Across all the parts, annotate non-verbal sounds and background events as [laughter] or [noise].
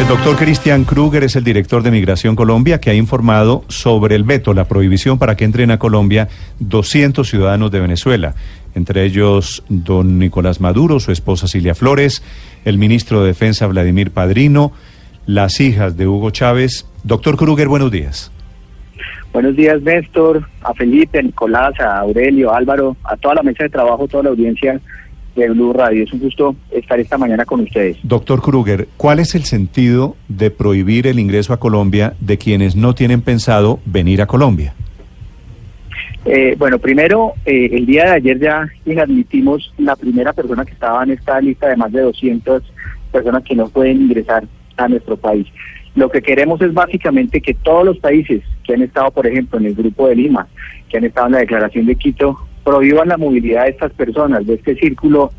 El doctor Cristian Kruger es el director de Migración Colombia que ha informado sobre el veto, la prohibición para que entren a Colombia 200 ciudadanos de Venezuela, entre ellos don Nicolás Maduro, su esposa Cilia Flores, el ministro de Defensa Vladimir Padrino, las hijas de Hugo Chávez. Doctor Kruger, buenos días. Buenos días, Néstor, a Felipe, a Nicolás, a Aurelio, a Álvaro, a toda la mesa de trabajo, toda la audiencia de Blue Radio. Es un gusto estar esta mañana con ustedes. Doctor Kruger, ¿cuál es el sentido de prohibir el ingreso a Colombia de quienes no tienen pensado venir a Colombia? Eh, bueno, primero, eh, el día de ayer ya inadmitimos la primera persona que estaba en esta lista de más de 200 personas que no pueden ingresar a nuestro país. Lo que queremos es básicamente que todos los países que han estado, por ejemplo, en el Grupo de Lima, que han estado en la Declaración de Quito, prohíban la movilidad de estas personas, de este círculo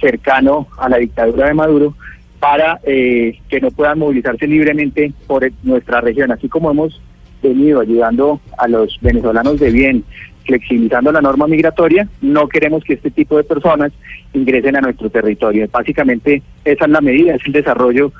cercano a la dictadura de Maduro, para eh, que no puedan movilizarse libremente por nuestra región, así como hemos venido ayudando a los venezolanos de bien, flexibilizando la norma migratoria, no queremos que este tipo de personas ingresen a nuestro territorio. Básicamente esa es la medida, es el desarrollo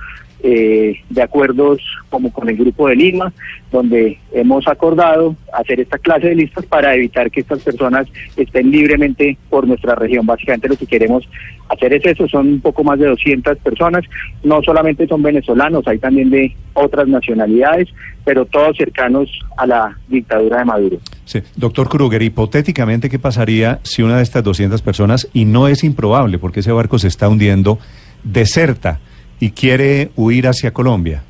eh, de acuerdos como con el Grupo de Lima, donde hemos acordado hacer esta clase de listas para evitar que estas personas estén libremente por nuestra región. Básicamente lo que queremos hacer es eso, son un poco más de 200 personas, no solamente son venezolanos, hay también de otras nacionalidades, pero todos cercanos a la dictadura de Maduro. Sí. Doctor Kruger, hipotéticamente, ¿qué pasaría si una de estas 200 personas, y no es improbable porque ese barco se está hundiendo, deserta? Y quiere huir hacia Colombia?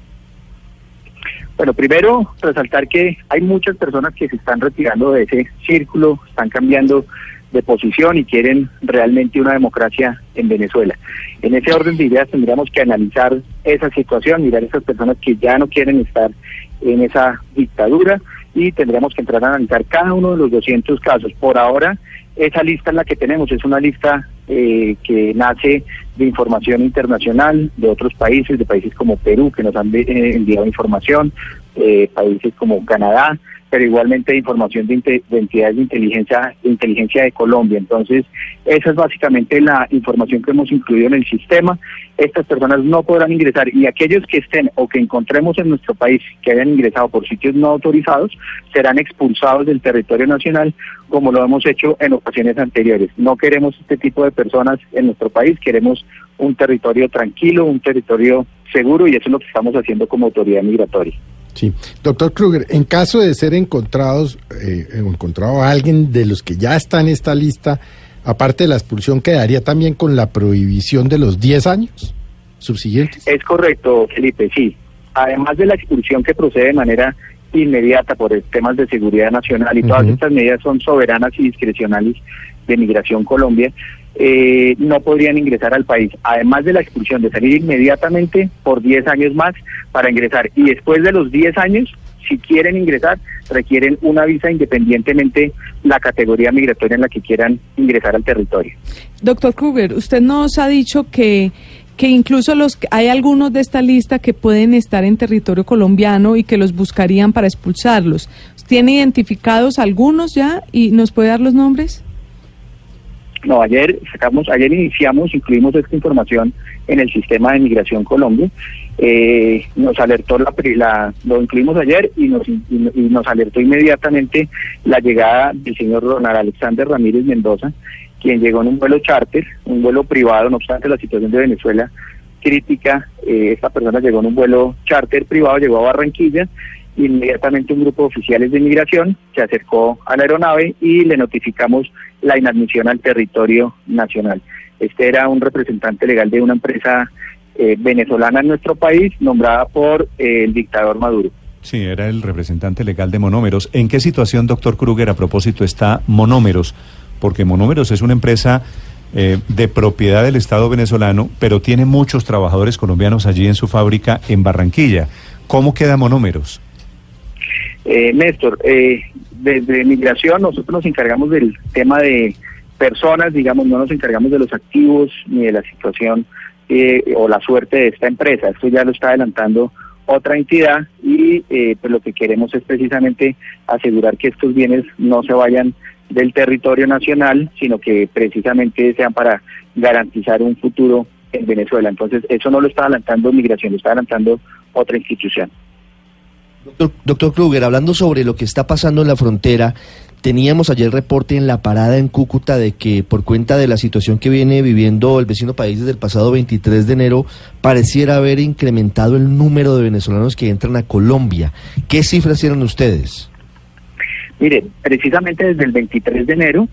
Bueno, primero resaltar que hay muchas personas que se están retirando de ese círculo, están cambiando de posición y quieren realmente una democracia en Venezuela. En ese orden de ideas tendríamos que analizar esa situación, mirar esas personas que ya no quieren estar en esa dictadura y tendríamos que entrar a analizar cada uno de los 200 casos. Por ahora, esa lista en la que tenemos es una lista eh, que nace de información internacional de otros países, de países como Perú, que nos han eh, enviado información, eh, países como Canadá, pero igualmente de información de, entidades de inteligencia, de inteligencia de Colombia. Entonces, esa es básicamente la información que hemos incluido en el sistema. Estas personas no podrán ingresar y aquellos que estén o que encontremos en nuestro país que hayan ingresado por sitios no autorizados serán expulsados del territorio nacional como lo hemos hecho en ocasiones anteriores. No queremos este tipo de personas en nuestro país, queremos un territorio tranquilo, un territorio seguro y eso es lo que estamos haciendo como autoridad migratoria. Sí, doctor Kruger, en caso de ser encontrados, eh, encontrado a alguien de los que ya está en esta lista, aparte de la expulsión, ¿quedaría también con la prohibición de los 10 años subsiguientes? Es correcto, Felipe, sí. Además de la expulsión que procede de manera inmediata por temas de seguridad nacional y todas estas medidas son soberanas y discrecionales de Migración Colombia, eh, no podrían ingresar al país, además de la expulsión de salir inmediatamente por 10 años más para ingresar. Y después de los 10 años, si quieren ingresar, requieren una visa independientemente la categoría migratoria en la que quieran ingresar al territorio. Doctor Kruger, usted nos ha dicho que que incluso los hay algunos de esta lista que pueden estar en territorio colombiano y que los buscarían para expulsarlos. ¿Tiene identificados algunos ya y nos puede dar los nombres? No, ayer sacamos, ayer iniciamos, incluimos esta información en el sistema de Migración Colombia. Eh, nos alertó la, la, lo incluimos ayer y nos, y, nos alertó inmediatamente la llegada del señor Ronald Alexander Ramírez Mendoza, quien llegó en un vuelo charter, un vuelo privado, no obstante la situación de Venezuela crítica, eh, esta persona llegó en un vuelo charter privado, llegó a Barranquilla Inmediatamente un grupo de oficiales de inmigración se acercó a la aeronave y le notificamos la inadmisión al territorio nacional. Este era un representante legal de una empresa eh, venezolana en nuestro país, nombrada por eh, el dictador Maduro. Sí, era el representante legal de Monómeros. ¿En qué situación, doctor Kruger, a propósito, está Monómeros? Porque Monómeros es una empresa eh, de propiedad del Estado venezolano, pero tiene muchos trabajadores colombianos allí en su fábrica en Barranquilla. ¿Cómo queda Monómeros? Eh, Néstor, eh, desde migración nosotros nos encargamos del tema de personas, digamos, no nos encargamos de los activos ni de la situación eh, o la suerte de esta empresa. Esto ya lo está adelantando otra entidad y eh, pues lo que queremos es precisamente asegurar que estos bienes no se vayan del territorio nacional, sino que precisamente sean para garantizar un futuro en Venezuela. Entonces, eso no lo está adelantando migración, lo está adelantando otra institución. Doctor, doctor Kruger, hablando sobre lo que está pasando en la frontera, teníamos ayer reporte en la parada en Cúcuta de que por cuenta de la situación que viene viviendo el vecino país desde el pasado 23 de enero, pareciera haber incrementado el número de venezolanos que entran a Colombia. ¿Qué cifras tienen ustedes? Mire, precisamente desde el 23 de enero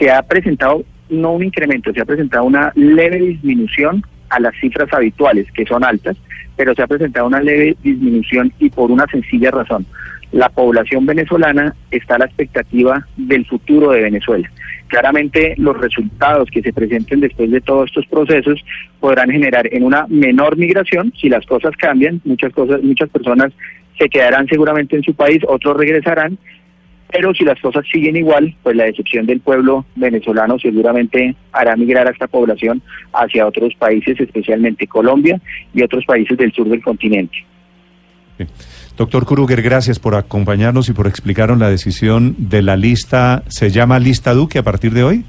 se ha presentado no un incremento, se ha presentado una leve disminución a las cifras habituales, que son altas, pero se ha presentado una leve disminución y por una sencilla razón. La población venezolana está a la expectativa del futuro de Venezuela. Claramente los resultados que se presenten después de todos estos procesos podrán generar en una menor migración si las cosas cambian, muchas cosas, muchas personas se quedarán seguramente en su país, otros regresarán, pero si las cosas siguen igual, pues la decepción del pueblo venezolano seguramente hará migrar a esta población hacia otros países, especialmente Colombia y otros países del sur del continente. Doctor Kruger, gracias por acompañarnos y por explicarnos la decisión de la lista. ¿Se llama lista Duque a partir de hoy?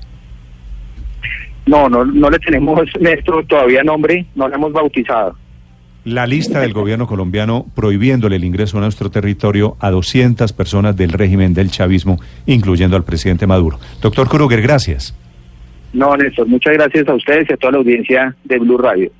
No, no, no le tenemos, [laughs] Néstor, todavía nombre, no la hemos bautizado. La lista del gobierno colombiano prohibiéndole el ingreso a nuestro territorio a 200 personas del régimen del chavismo, incluyendo al presidente Maduro. Doctor Kruger, gracias. No, Néstor, muchas gracias a ustedes y a toda la audiencia de Blue Radio.